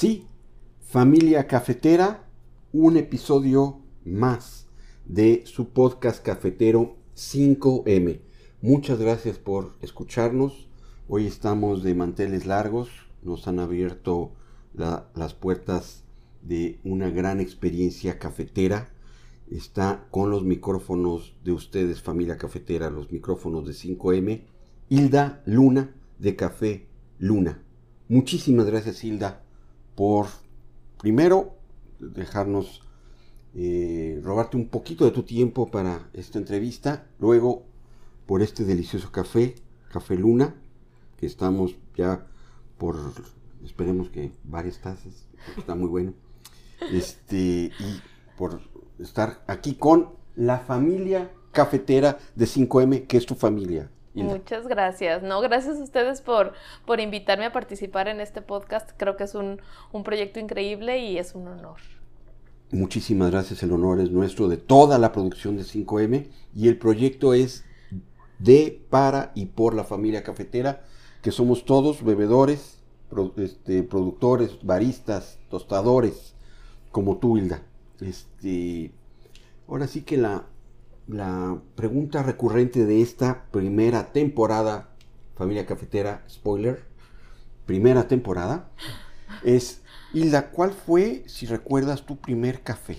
Sí, familia cafetera, un episodio más de su podcast cafetero 5M. Muchas gracias por escucharnos. Hoy estamos de manteles largos. Nos han abierto las puertas de una gran experiencia cafetera. Está con los micrófonos de ustedes, familia cafetera, los micrófonos de 5M. Hilda Luna de Café Luna. Muchísimas gracias, Hilda, por primero dejarnos eh, robarte un poquito de tu tiempo para esta entrevista, luego por este delicioso café, Café Luna, que estamos ya por, esperemos que varias tazas, está muy bueno, este, y por estar aquí con la familia cafetera de 5M, que es tu familia. Muchas gracias. No, gracias a ustedes por, por invitarme a participar en este podcast. Creo que es un, un proyecto increíble y es un honor. Muchísimas gracias. El honor es nuestro de toda la producción de 5M y el proyecto es de, para y por la familia cafetera, que somos todos bebedores, este, productores, baristas, tostadores, como tú, Hilda. Este, ahora sí que la, la pregunta recurrente de esta primera temporada, familia cafetera, spoiler, primera temporada, es, Hilda, ¿cuál fue, si recuerdas, tu primer café?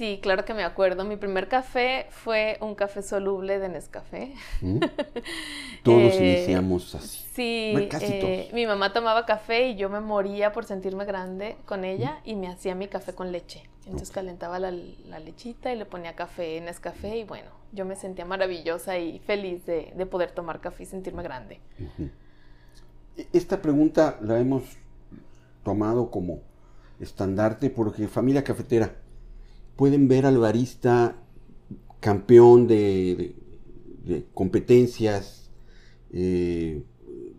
Sí, claro que me acuerdo. Mi primer café fue un café soluble de Nescafé. ¿Mm? Todos eh, iniciamos así. Sí, eh, mi mamá tomaba café y yo me moría por sentirme grande con ella y me hacía mi café con leche. Entonces calentaba la, lechita y le ponía café en Nescafé y bueno, yo me sentía maravillosa y feliz de, poder tomar café y sentirme grande. E, esta pregunta la hemos tomado como estandarte porque familia cafetera pueden ver al barista campeón de, competencias, eh,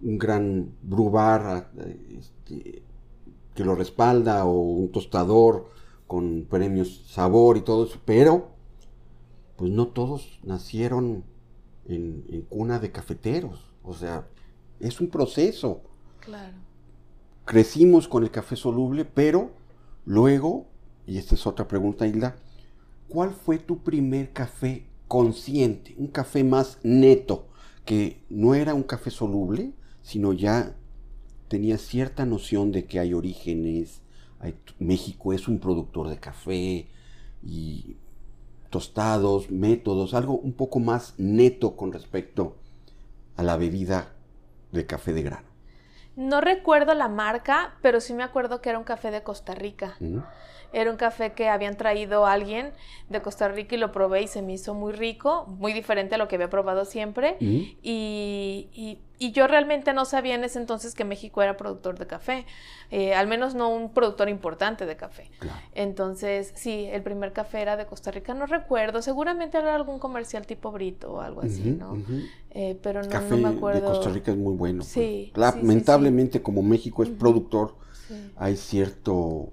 un gran brubar este, que lo respalda o un tostador con premios sabor y todo eso, pero pues no todos nacieron en, en cuna de cafeteros, o sea, es un proceso. Claro. Crecimos con el café soluble, pero luego y esta es otra pregunta, Hilda, ¿cuál fue tu primer café consciente? Un café más neto, que no era un café soluble, sino ya tenía cierta noción de que hay orígenes, México es un productor de café y tostados, métodos, algo un poco más neto con respecto a la bebida de café de grano. No recuerdo la marca, pero sí me acuerdo que era un café de Costa Rica. Era un café que habían traído alguien de Costa Rica y lo probé y se me hizo muy rico, muy diferente a lo que había probado siempre. y, yo realmente no sabía en ese entonces que México era productor de café, eh, al menos no un productor importante de café. Entonces, sí, el primer café era de Costa Rica, no recuerdo, seguramente era algún comercial tipo Brito o algo así, ¿no? Eh, pero no, me acuerdo. de Costa Rica es muy bueno. Sí. lamentablemente, como México es productor, hay cierto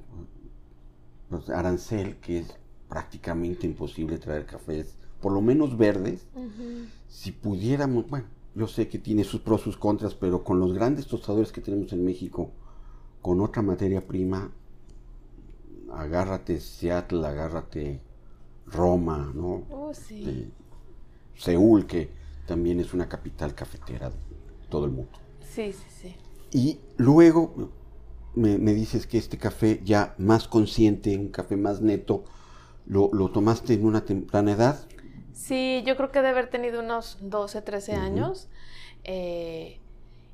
pues, arancel, que es prácticamente imposible traer cafés, por lo menos verdes, si pudiéramos, bueno, yo sé que tiene sus pros, sus contras, pero con los grandes tostadores que tenemos en México, con otra materia prima, agárrate Seattle, agárrate Roma, ¿no? Oh, sí. Seúl, que también es una capital cafetera de todo el mundo. Sí, sí, sí. Y luego, me, dices que este café ya más consciente, un café más neto, lo, tomaste en una temprana edad. Sí, yo creo que debe haber tenido unos 12, 13 años. Eh,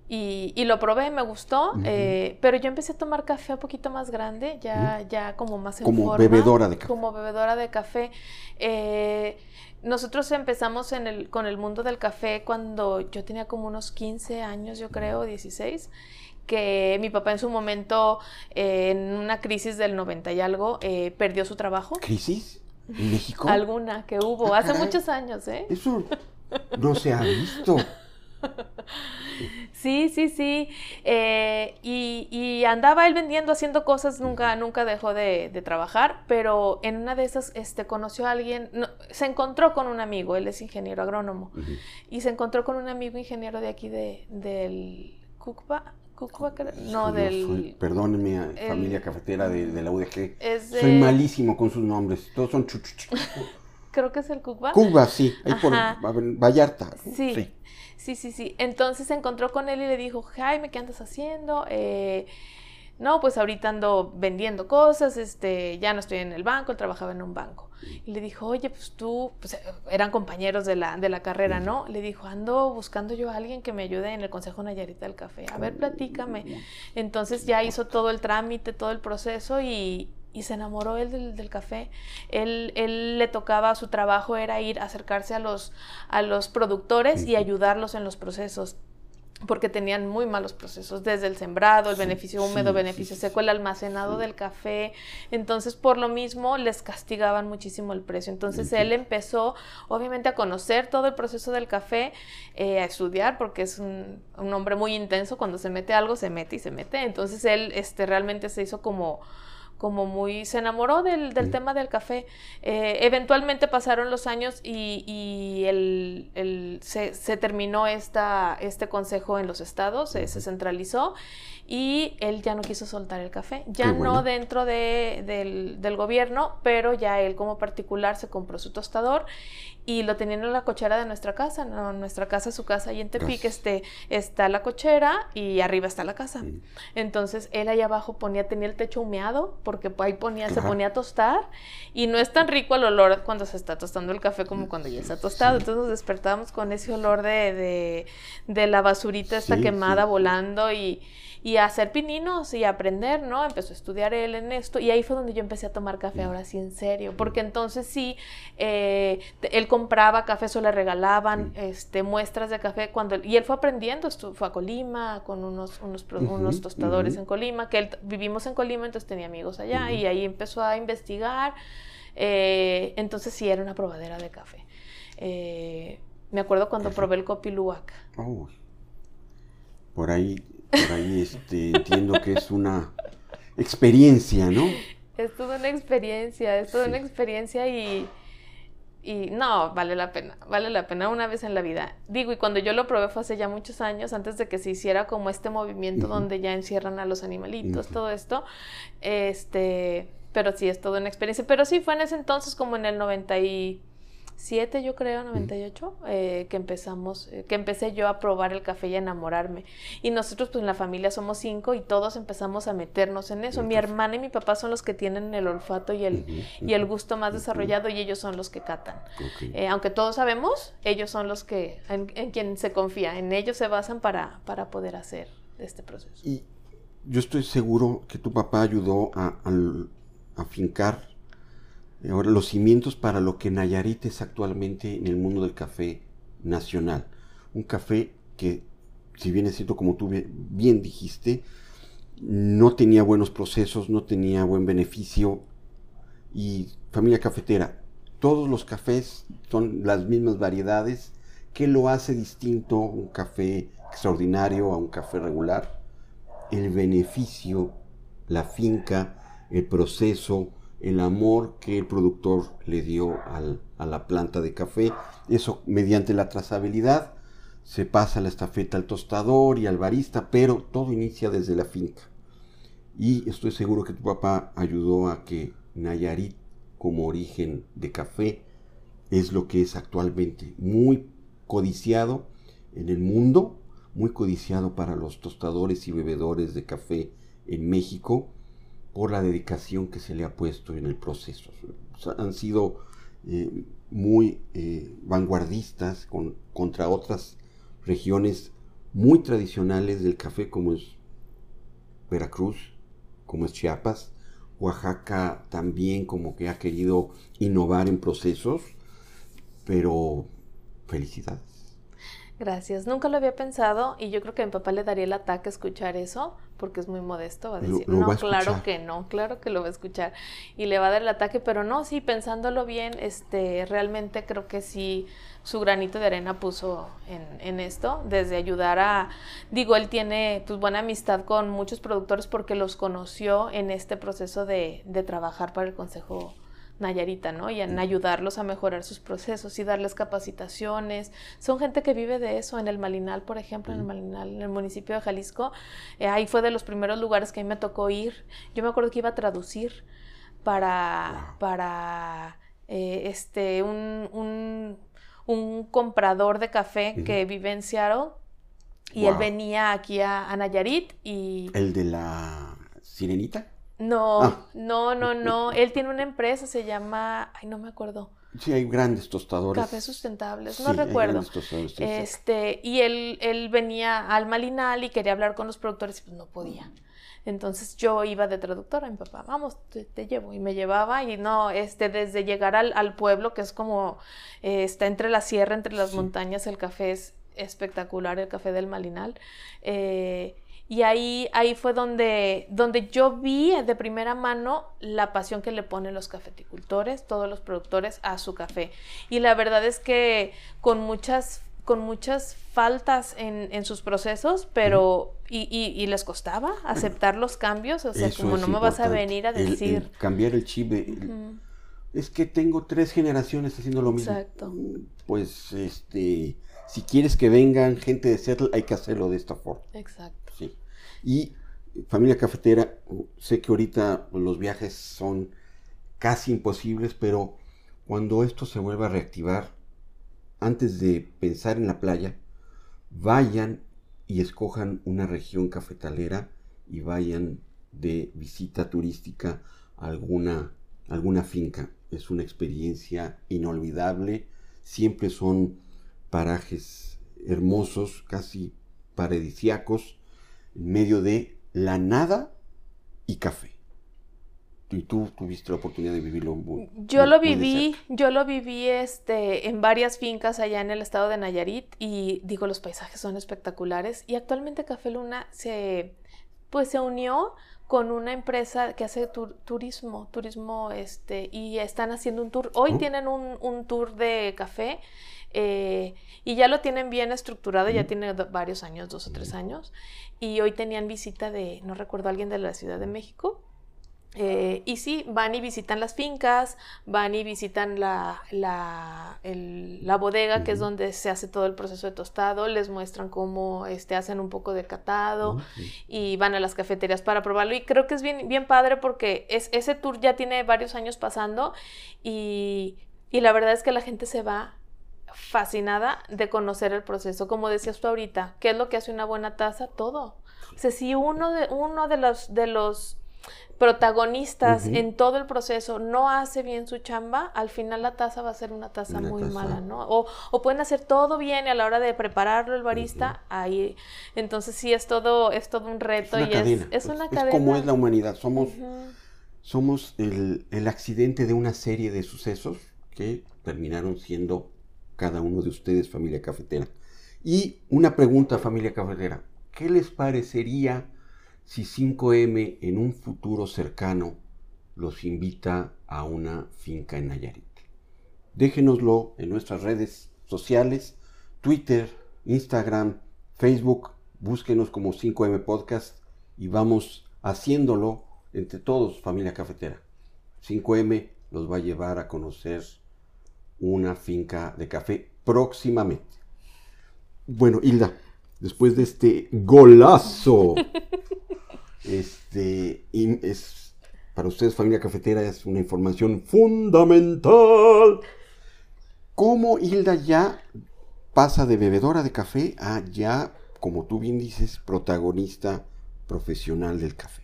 y, lo probé, me gustó, eh, pero yo empecé a tomar café un poquito más grande, ya, ya como más en Como bebedora de café. Como bebedora de café. Eh, nosotros empezamos en el, con el mundo del café cuando yo tenía como unos 15 años, yo creo, 16 que mi papá en su momento, eh, en una crisis del 90 y algo, eh, perdió su trabajo. ¿Crisis? ¿En México? Alguna que hubo, ah, hace muchos años, ¿eh? Eso no se ha visto. Sí, sí, sí. Eh, y, andaba él vendiendo, haciendo cosas, nunca, nunca dejó de, trabajar, pero en una de esas este, conoció a alguien, se encontró con un amigo, él es ingeniero agrónomo, y se encontró con un amigo ingeniero de aquí de, del Cucpa, No, del... perdónenme, familia cafetera de, la UDG. Soy malísimo con sus nombres, todos son chuchuch. Creo que es el Cuba. Cuba, sí, ahí por Vallarta. Sí. sí, sí, sí, Entonces se encontró con él y le dijo, Jaime, ¿qué andas haciendo? Eh, no, pues ahorita ando vendiendo cosas, este, ya no estoy en el banco, él trabajaba en un banco. Y le dijo, oye, pues tú, pues eran compañeros de la, de la carrera, ¿no? Le dijo, ando buscando yo a alguien que me ayude en el Consejo Nayarita del Café. A ver, platícame. Entonces ya hizo todo el trámite, todo el proceso y, se enamoró él del, café. Él, él, le tocaba, su trabajo era ir a acercarse a los, a los productores y ayudarlos en los procesos porque tenían muy malos procesos, desde el sembrado, el beneficio húmedo, beneficio seco, el almacenado del café. Entonces, por lo mismo, les castigaban muchísimo el precio. Entonces, él empezó, obviamente, a conocer todo el proceso del café, eh, a estudiar, porque es un, hombre muy intenso, cuando se mete algo, se mete y se mete. Entonces, él este, realmente se hizo como como muy, se enamoró del, tema del café. Eh, eventualmente pasaron los años y, el, se, terminó esta, este consejo en los estados, se centralizó y él ya no quiso soltar el café, ya no dentro de, del, gobierno, pero ya él como particular se compró su tostador y lo tenía en la cochera de nuestra casa, ¿no? nuestra casa, su casa ahí en Tepic, este, está la cochera y arriba está la casa. Entonces él ahí abajo ponía, tenía el techo humeado, porque ahí ponía, se ponía a tostar y no es tan rico el olor cuando se está tostando el café como cuando ya está tostado. Entonces nos despertábamos con ese olor de, de, la basurita esta quemada volando y y a hacer pininos y a aprender, ¿no? Empezó a estudiar él en esto y ahí fue donde yo empecé a tomar café ahora sí en serio, porque entonces sí, eh, él compraba café, eso le regalaban este, muestras de café cuando y él fue aprendiendo, fue a Colima con unos, unos, unos tostadores en Colima, que él, vivimos en Colima, entonces tenía amigos allá y ahí empezó a investigar, eh, entonces sí era una probadera de café. Eh, me acuerdo cuando probé el Copiluac. Oh. Por ahí por ahí este, entiendo que es una experiencia, ¿no? Es toda una experiencia, es toda una experiencia y, y no, vale la pena, vale la pena una vez en la vida. Digo, y cuando yo lo probé fue hace ya muchos años, antes de que se hiciera como este movimiento donde ya encierran a los animalitos, todo esto, este, pero sí, es toda una experiencia. Pero sí, fue en ese entonces como en el 90 y 7, yo creo, 98, eh, que empezamos, eh, que empecé yo a probar el café y a enamorarme. Y nosotros, pues en la familia somos cinco y todos empezamos a meternos en eso. Mi hermana y mi papá son los que tienen el olfato y el, y el gusto más desarrollado y ellos son los que catan. Eh, aunque todos sabemos, ellos son los que, en, quien se confía, en ellos se basan para, para poder hacer este proceso. Y yo estoy seguro que tu papá ayudó a, a afincar Ahora, los cimientos para lo que Nayarit es actualmente en el mundo del café nacional. Un café que, si bien es cierto, como tú bien dijiste, no tenía buenos procesos, no tenía buen beneficio. Y familia cafetera, todos los cafés son las mismas variedades. ¿Qué lo hace distinto un café extraordinario a un café regular? El beneficio, la finca, el proceso, el amor que el productor le dio a la planta de café. Eso mediante la trazabilidad se pasa la estafeta al tostador y al barista, pero todo inicia desde la finca. Y estoy seguro que tu papá ayudó a que Nayarit como origen de café es lo que es actualmente, muy codiciado en el mundo, muy codiciado para los tostadores y bebedores de café en México por la dedicación que se le ha puesto en el proceso. han sido eh, muy eh, vanguardistas contra otras regiones muy tradicionales del café como es Veracruz, como es Chiapas, Oaxaca también como que ha querido innovar en procesos, pero felicidades. Gracias, nunca lo había pensado y yo creo que a mi papá le daría el ataque escuchar eso porque es muy modesto, va a decir, no, claro que no, claro que lo va a escuchar y le va a dar el ataque, pero no, sí, pensándolo bien, este, realmente creo que sí, su granito de arena puso en, esto, desde ayudar a, digo, él tiene pues buena amistad con muchos productores porque los conoció en este proceso de, de trabajar para el Consejo Nayarita, ¿no? Y en ayudarlos a mejorar sus procesos y darles capacitaciones. Son gente que vive de eso. En el Malinal, por ejemplo, en el Malinal, en el municipio de Jalisco, eh, ahí fue de los primeros lugares que a mí me tocó ir. Yo me acuerdo que iba a traducir para, para eh, este, un, un, comprador de café que vive en Seattle. Y él venía aquí a, a Nayarit y... ¿El de la sirenita? No, ah. no, no, no. Él tiene una empresa, se llama, ay, no me acuerdo. Sí, hay grandes tostadores. Cafés sustentables, no recuerdo. este, y él, él venía al Malinal y quería hablar con los productores y pues no podía. Entonces yo iba de traductora, mi papá, vamos, te, llevo. Y me llevaba y no, este, desde llegar al, al pueblo, que es como, eh, está entre la sierra, entre las montañas, el café es espectacular, el café del Malinal. Eh, y ahí, ahí fue donde, donde yo vi de primera mano la pasión que le ponen los cafeticultores, todos los productores a su café. Y la verdad es que con muchas con muchas faltas en, sus procesos, pero y, les costaba aceptar los cambios, o sea, como no me vas a venir a decir... cambiar el chip, es que tengo tres generaciones haciendo lo mismo. Exacto. Pues, este, si quieres que vengan gente de Seattle, hay que hacerlo de esta forma. Exacto. Y familia cafetera, sé que ahorita los viajes son casi imposibles, pero cuando esto se vuelva a reactivar, antes de pensar en la playa, vayan y escojan una región cafetalera y vayan de visita turística a alguna, alguna finca. Es una experiencia inolvidable. Siempre son parajes hermosos, casi paradisiacos, en medio de la nada y café. Y tú tuviste la oportunidad de vivirlo. yo lo viví, yo lo viví este, en varias fincas allá en el estado de Nayarit y digo, los paisajes son espectaculares. Y actualmente Café Luna se, pues, se unió con una empresa que hace turismo, turismo, este, y están haciendo un tour. Hoy oh. tienen un, un, tour de café eh, y ya lo tienen bien estructurado, ya tiene varios años, dos o tres años. Y hoy tenían visita de, no recuerdo, alguien de la Ciudad de México. Eh, y sí, van y visitan las fincas, van y visitan la, la, la bodega, que es donde se hace todo el proceso de tostado, les muestran cómo este, hacen un poco de catado y van a las cafeterías para probarlo. Y creo que es bien, bien padre porque es, ese tour ya tiene varios años pasando y, y la verdad es que la gente se va fascinada de conocer el proceso. Como decías tú ahorita, ¿qué es lo que hace una buena taza? Todo. O sea, si uno de, uno de los, de los protagonistas en todo el proceso no hace bien su chamba, al final la taza va a ser una taza muy mala, ¿no? O, pueden hacer todo bien y a la hora de prepararlo el barista, ahí. Entonces sí es todo, es todo un reto y es, es, una cadena. Es como es la humanidad, somos, somos el, el accidente de una serie de sucesos que terminaron siendo cada uno de ustedes, familia cafetera. Y una pregunta, familia cafetera. ¿Qué les parecería si 5M en un futuro cercano los invita a una finca en Nayarit? Déjenoslo en nuestras redes sociales, Twitter, Instagram, Facebook. Búsquenos como 5M Podcast y vamos haciéndolo entre todos, familia cafetera. 5M los va a llevar a conocer una finca de café próximamente. Bueno, Hilda, después de este golazo, este, es, para ustedes familia cafetera es una información fundamental. ¿Cómo Hilda ya pasa de bebedora de café a ya, como tú bien dices, protagonista profesional del café?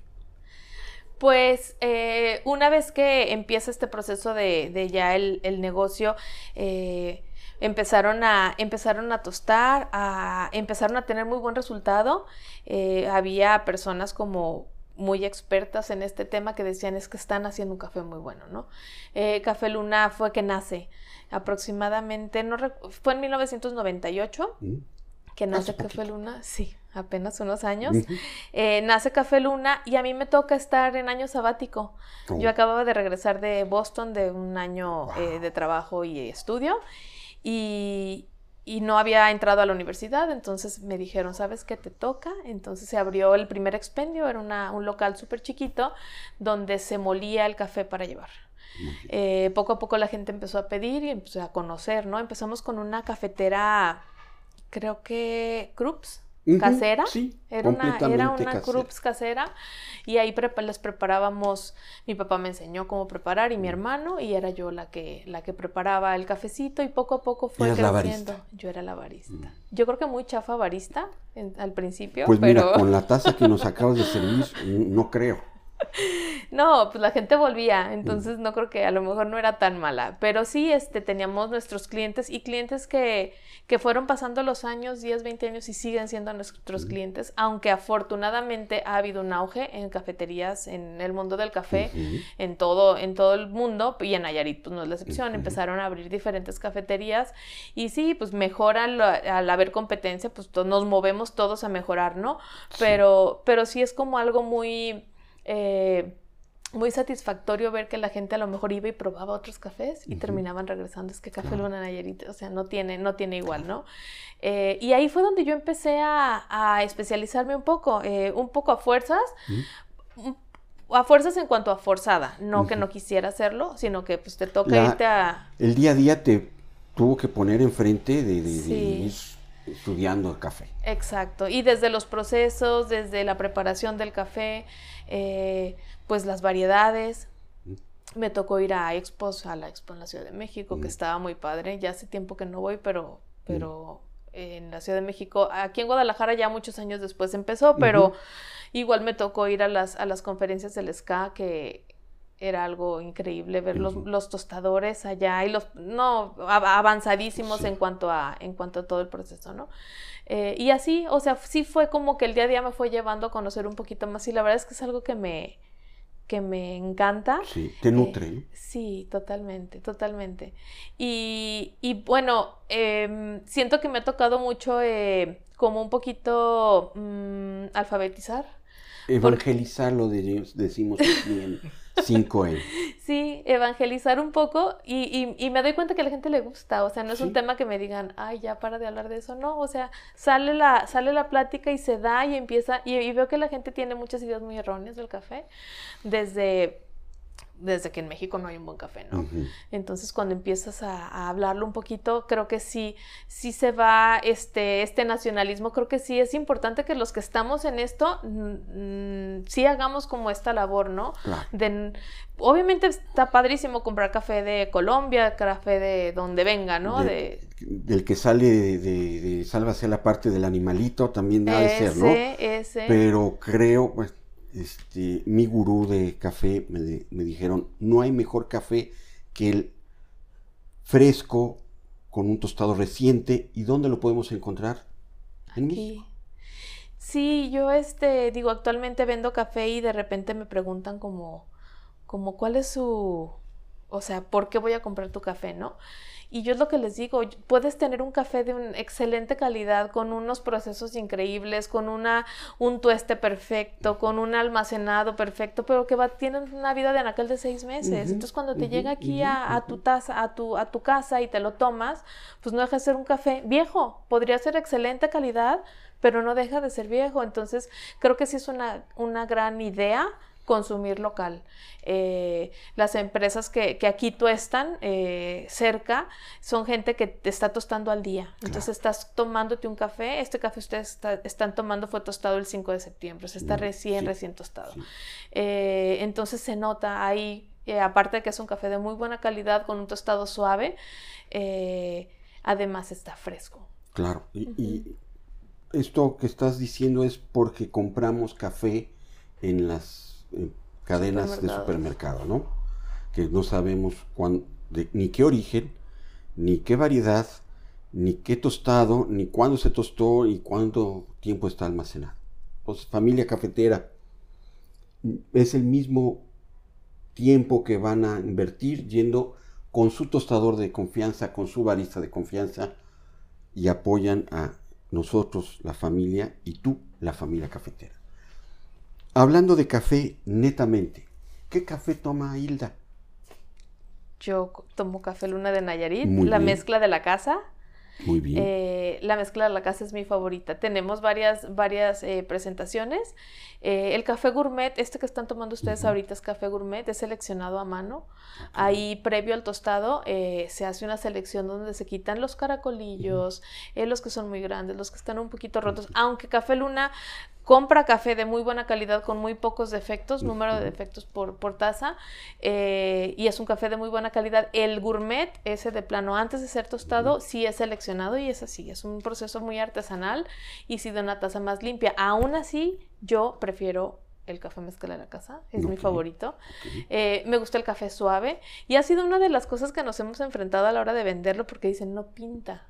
Pues eh, una vez que empieza este proceso de, ya el, negocio, eh, empezaron, a, empezaron a tostar, a, empezaron a tener muy buen resultado. Eh, había personas como muy expertas en este tema que decían es que están haciendo un café muy bueno, ¿no? café Luna fue que nace aproximadamente, no fue en 1998 mm. Que nace Café Luna, sí, apenas unos años. Eh, nace Café Luna y a mí me toca estar en año sabático. Yo oh. acababa de regresar de Boston de un año eh, de trabajo y estudio y, no había entrado a la universidad, entonces me dijeron, ¿sabes qué te toca? Entonces se abrió el primer expendio, era un local súper chiquito donde se molía el café para llevar. Eh, poco a poco la gente empezó a pedir y empezó a conocer, ¿no? Empezamos con una cafetera, creo que Krups, casera. Sí, era una, era una Krups casera y ahí les preparábamos, mi papá me enseñó cómo preparar y mi hermano y era yo la que, la que preparaba el cafecito y poco a poco fue creciendo. Yo era la barista. Yo creo que muy chafa barista al principio. Pues mira, con la taza que nos acabas de servir, no creo. No, pues la gente volvía, entonces no creo que a lo mejor no era tan mala, pero sí este, teníamos nuestros clientes y clientes que, que fueron pasando los años, 10, 20 años y siguen siendo nuestros clientes, aunque afortunadamente ha habido un auge en cafeterías, en el mundo del café, en, todo, en todo el mundo y en Nayarit pues no es la excepción, empezaron a abrir diferentes cafeterías y sí, pues mejoran al haber competencia, pues nos movemos todos a mejorar, ¿no? Pero, pero sí es como algo muy eh, muy satisfactorio ver que la gente a lo mejor iba y probaba otros cafés y terminaban regresando. Es que Café Luna Nayarit, o sea, no tiene, no tiene igual, ¿no? Eh, y ahí fue donde yo empecé a, especializarme un poco, eh, un poco a fuerzas, a fuerzas en cuanto a forzada, no que no quisiera hacerlo, sino que pues te toca irte a... El día a día te tuvo que poner enfrente de, de, estudiando el café. Exacto, y desde los procesos, desde la preparación del café, eh, pues las variedades. Me tocó ir a expos, a la expo en la Ciudad de México, que estaba muy padre. Ya hace tiempo que no voy, pero, pero en la Ciudad de México, aquí en Guadalajara ya muchos años después empezó, pero igual me tocó ir a las, a las conferencias del SCA, que era algo increíble ver los, los, tostadores allá y los no avanzadísimos en cuanto a en cuanto a todo el proceso no eh, y así o sea sí fue como que el día a día me fue llevando a conocer un poquito más y la verdad es que es algo que me que me encanta. Sí, te nutre. sí, totalmente, totalmente. Y, y bueno, em, siento que me ha tocado mucho eh, como un poquito mm, alfabetizar. Evangelizar lo decimos bien. 5E. Sí, evangelizar un poco y, y, me doy cuenta que a la gente le gusta, o sea, no es un tema que me digan, ay, ya para de hablar de eso, no, o sea, sale la, sale la plática y se da y empieza, y, y veo que la gente tiene muchas ideas muy erróneas del café, desde desde que en México no hay un buen café, ¿no? Entonces, cuando empiezas a, hablarlo un poquito, creo que sí, sí se va este, este nacionalismo, creo que sí es importante que los que estamos en esto, sí hagamos como esta labor, ¿no? De, obviamente está padrísimo comprar café de Colombia, café de donde venga, ¿no? De, del que sale de, de, sálvase la parte del animalito, también debe ser, ¿no? Ese. Pero creo, pues, este, mi gurú de café me, dijeron, no hay mejor café que el fresco con un tostado reciente. ¿Y dónde lo podemos encontrar? En México. Sí, yo este, digo, actualmente vendo café y de repente me preguntan como, como cuál es su, o sea, ¿por qué voy a comprar tu café, no? Y yo es lo que les digo, puedes tener un café de una excelente calidad, con unos procesos increíbles, con una, un tueste perfecto, con un almacenado perfecto, pero que va, tienen una vida de anaquel de seis meses. Entonces cuando te llega aquí a, tu taza, a tu, a tu casa y te lo tomas, pues no deja de ser un café viejo, podría ser excelente calidad, pero no deja de ser viejo. Entonces creo que sí es una, una gran idea consumir local. Eh, las empresas que, aquí tuestan eh, cerca son gente que te está tostando al día. Entonces estás tomándote un café. Este café ustedes están tomando fue tostado el 5 de septiembre. O está mm, recién, recién tostado. Eh, entonces se nota ahí, aparte de que es un café de muy buena calidad con un tostado suave, además está fresco. Claro. y esto que estás diciendo es porque compramos café en las cadenas de supermercado, ¿no? Que no sabemos ni qué origen, ni qué variedad, ni qué tostado, ni cuándo se tostó y cuánto tiempo está almacenado. Pues familia cafetera, es el mismo tiempo que van a invertir yendo con su tostador de confianza, con su barista de confianza y apoyan a nosotros, la familia, y tú, la familia cafetera. Hablando de café netamente, ¿qué café toma Hilda? Yo tomo café Luna de Nayarit, la mezcla de la casa. Muy bien. Eh, la mezcla de la casa es mi favorita. Tenemos varias, varias eh, presentaciones. Eh, el café gourmet, este que están tomando ustedes ahorita es café gourmet, es seleccionado a mano. Ahí, previo al tostado, se hace una selección donde se quitan los caracolillos, los que son muy grandes, los que están un poquito rotos. Aunque Café Luna compra café de muy buena calidad con muy pocos defectos, número de defectos por, por taza, eh, y es un café de muy buena calidad. El gourmet, ese de plano, antes de ser tostado, sí es seleccionado y es así, es un proceso muy artesanal y sí de una taza más limpia. Aún así, yo prefiero el café mezcla de la casa, es mi favorito. Eh, me gusta el café suave y ha sido una de las cosas que nos hemos enfrentado a la hora de venderlo porque dicen no pinta.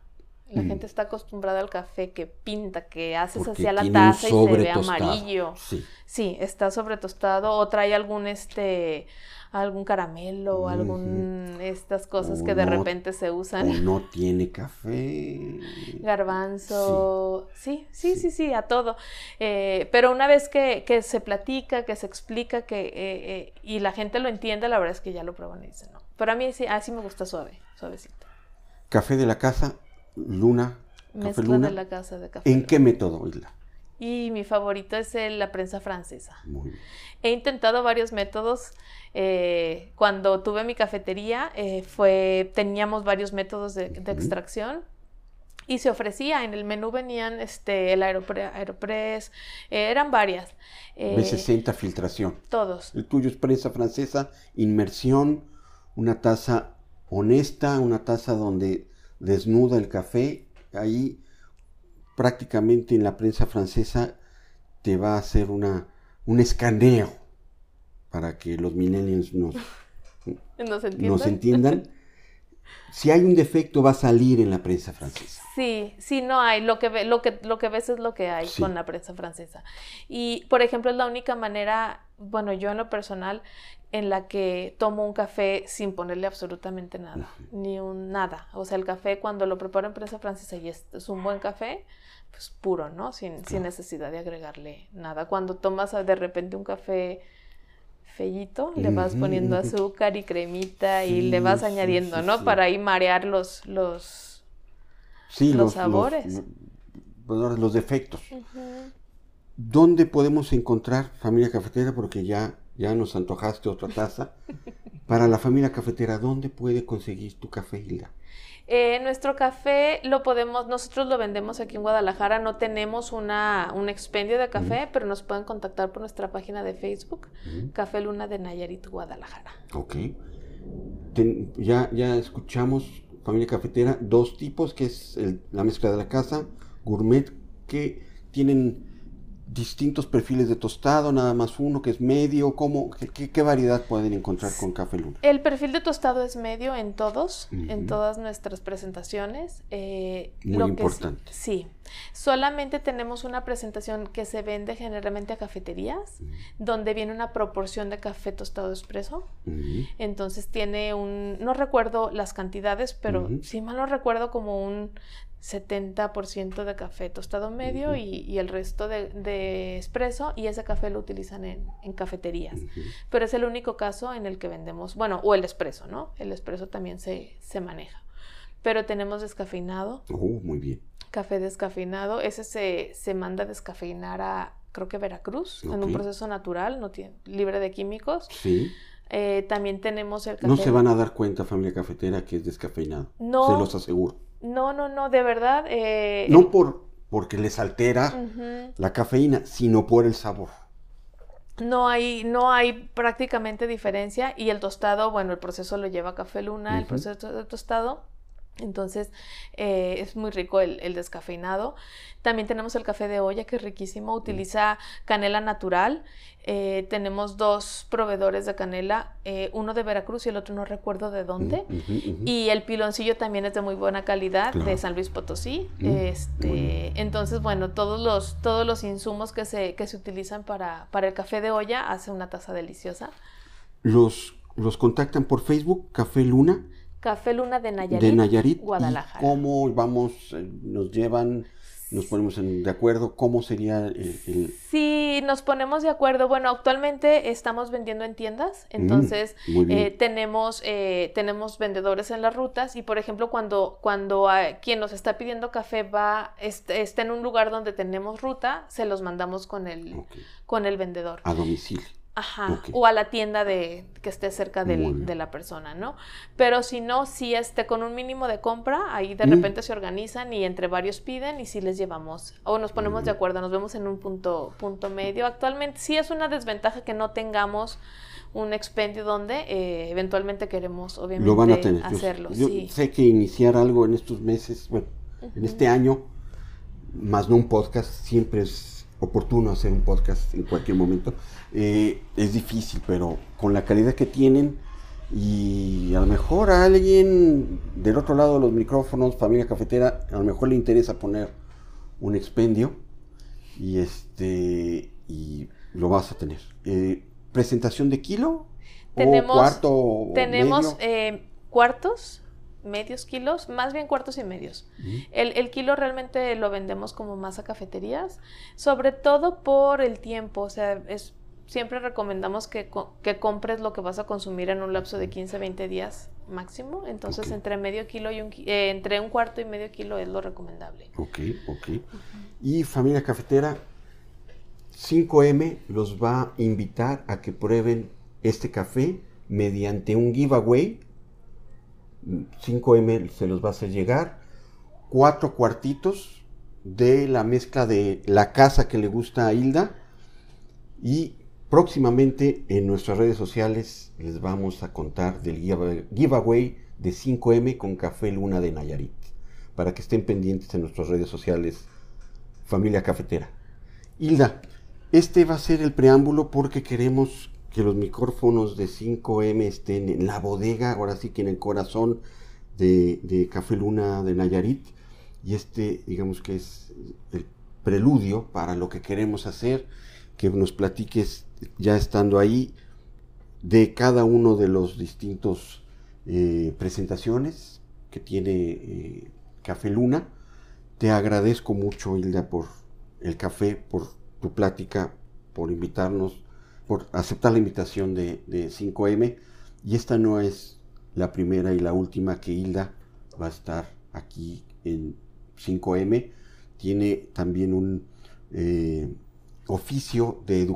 La mm. gente está acostumbrada al café que pinta, que haces hacia la taza y se ve amarillo. Sí. sí, está sobre tostado o trae algún este algún caramelo, algún estas cosas que de repente se usan. O no tiene café. Garbanzo. Sí, sí, sí, sí, a todo. Eh, pero una vez que, se platica, que se explica que eh, eh, y la gente lo entiende, la verdad es que ya lo prueban y dicen, no. Pero a mí sí, así me gusta suave, suavecito. Café de la casa Luna. Café Luna. de la casa de café. ¿En qué método, Isla? Y mi favorito es la prensa francesa. Muy bien. He intentado varios métodos. Eh, cuando tuve mi cafetería, eh, fue, teníamos varios métodos de, extracción y se ofrecía. En el menú venían este, el Aeropress, eh, eran varias. B60 filtración. Todos. El tuyo es prensa francesa, inmersión, una taza honesta, una taza donde desnuda el café, ahí prácticamente en la prensa francesa te va a hacer una, un escaneo para que los millennials nos, nos entiendan. Si hay un defecto va a salir en la prensa francesa. Sí, sí, no hay. Lo que, lo que, lo que ves es lo que hay con la prensa francesa. Y, por ejemplo, es la única manera, bueno, yo en lo personal, en la que tomo un café sin ponerle absolutamente nada, ni un nada. O sea, el café cuando lo preparo en prensa francesa y es, un buen café, pues puro, ¿no? Sin, sin, necesidad de agregarle nada. Cuando tomas de repente un café fellito, le vas poniendo azúcar y cremita y le vas añadiendo, ¿no? Para ahí marear los, los, los, sabores. Los, los defectos. ¿Dónde podemos encontrar familia cafetera? Porque ya ya nos antojaste otra taza. Para la familia cafetera, ¿dónde puede conseguir tu café, Hilda? Eh, nuestro café lo podemos, nosotros lo vendemos aquí en Guadalajara, no tenemos una, un expendio de café, pero nos pueden contactar por nuestra página de Facebook, Café Luna de Nayarit, Guadalajara. Ok. ya, ya escuchamos, familia cafetera, dos tipos, que es la mezcla de la casa, gourmet, que tienen distintos perfiles de tostado, nada más uno que es medio, ¿cómo, qué, variedad pueden encontrar con Café Luna? El perfil de tostado es medio en todos, en todas nuestras presentaciones. Eh, Muy importante. sí, solamente tenemos una presentación que se vende generalmente a cafeterías, donde viene una proporción de café tostado expreso. Entonces tiene un, no recuerdo las cantidades, pero si mal no recuerdo como un 70% de café tostado medio y, el resto de, de, espresso y ese café lo utilizan en, cafeterías. Pero es el único caso en el que vendemos, bueno, o el espresso, ¿no? El espresso también se, maneja. Pero tenemos descafeinado. Oh, muy bien. Café descafeinado. Ese se, se manda a descafeinar a, creo que Veracruz, en un proceso natural, no tiene, libre de químicos. Sí. Eh, también tenemos el café. No se van a dar cuenta, familia cafetera, que es descafeinado. No. Se los aseguro. No, no, no, de verdad. Eh, no por porque les altera la cafeína, sino por el sabor. No hay, no hay prácticamente diferencia y el tostado, bueno, el proceso lo lleva Café Luna, el proceso de tostado entonces eh, es muy rico el, descafeinado. También tenemos el café de olla que es riquísimo, utiliza canela natural. Eh, tenemos dos proveedores de canela, eh, uno de Veracruz y el otro no recuerdo de dónde. Y el piloncillo también es de muy buena calidad, de San Luis Potosí. este, entonces, bueno, todos los, todos los insumos que se, que se utilizan para, para el café de olla hace una taza deliciosa. Los, los contactan por Facebook, Café Luna. Café Luna de Nayarit, de Nayarit Guadalajara. ¿Cómo vamos? Eh, ¿Nos llevan nos ponemos de acuerdo, ¿cómo sería el, Sí, nos ponemos de acuerdo. Bueno, actualmente estamos vendiendo en tiendas, mm, entonces eh, tenemos, eh, tenemos vendedores en las rutas y, por ejemplo, cuando, cuando quien nos está pidiendo café va, está en un lugar donde tenemos ruta, se los mandamos con el, con el vendedor. A domicilio. Ajá, o a la tienda de, que esté cerca de la persona, ¿no? Pero si no, si esté con un mínimo de compra, ahí de mm. repente se organizan y entre varios piden y si les llevamos, o nos ponemos de acuerdo, nos vemos en un punto, punto medio. Actualmente sí es una desventaja que no tengamos un expendio donde eh, eventualmente queremos, obviamente, Lo van a tener. hacerlo. Yo, sé que iniciar algo en estos meses, bueno, en este año, más no un podcast, siempre es oportuno hacer un podcast en cualquier momento. Eh, es difícil, pero con la calidad que tienen y a lo mejor a alguien del otro lado de los micrófonos, familia cafetera, a lo mejor le interesa poner un expendio y este y lo vas a tener. Eh, presentación de kilo tenemos, cuarto tenemos eh, cuartos medios kilos, más bien cuartos y medios. el, kilo realmente lo vendemos como masa cafeterías, sobre todo por el tiempo, o sea, es, siempre recomendamos que, que compres lo que vas a consumir en un lapso de 15, 20 días máximo, entonces entre medio kilo y un, eh, entre un cuarto y medio kilo es lo recomendable. Ok, ok. Y familia cafetera, 5M los va a invitar a que prueben este café mediante un giveaway 5M se los va a hacer llegar. Cuatro cuartitos de la mezcla de la casa que le gusta a Hilda. Y próximamente en nuestras redes sociales les vamos a contar del giveaway de 5M con Café Luna de Nayarit. Para que estén pendientes en nuestras redes sociales, familia cafetera. Hilda, este va a ser el preámbulo porque queremos que los micrófonos de 5M estén en la bodega, ahora sí que en el corazón de, Café Luna de Nayarit. Y este, digamos que es el preludio para lo que queremos hacer, que nos platiques ya estando ahí de cada uno de los distintos eh, presentaciones que tiene eh, Café Luna. Te agradezco mucho, Hilda, por el café, por tu plática, por invitarnos por aceptar la invitación de, 5M. Y esta no es la primera y la última que Hilda va a estar aquí en 5M. Tiene también un eh, oficio de,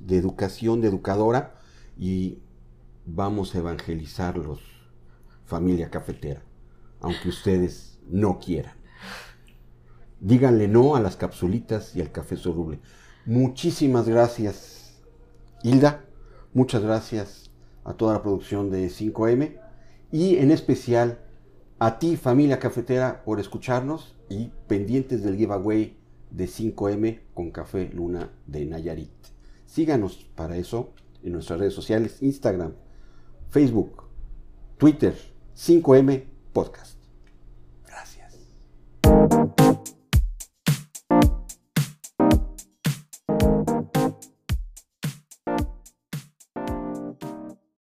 de educación, de educadora, y vamos a evangelizarlos, familia cafetera, aunque ustedes no quieran. Díganle no a las capsulitas y al café soluble. Muchísimas gracias Hilda, muchas gracias a toda la producción de 5M y en especial a ti familia cafetera por escucharnos y pendientes del giveaway de 5M con Café Luna de Nayarit. Síganos para eso en nuestras redes sociales, Instagram, Facebook, Twitter, 5M Podcast.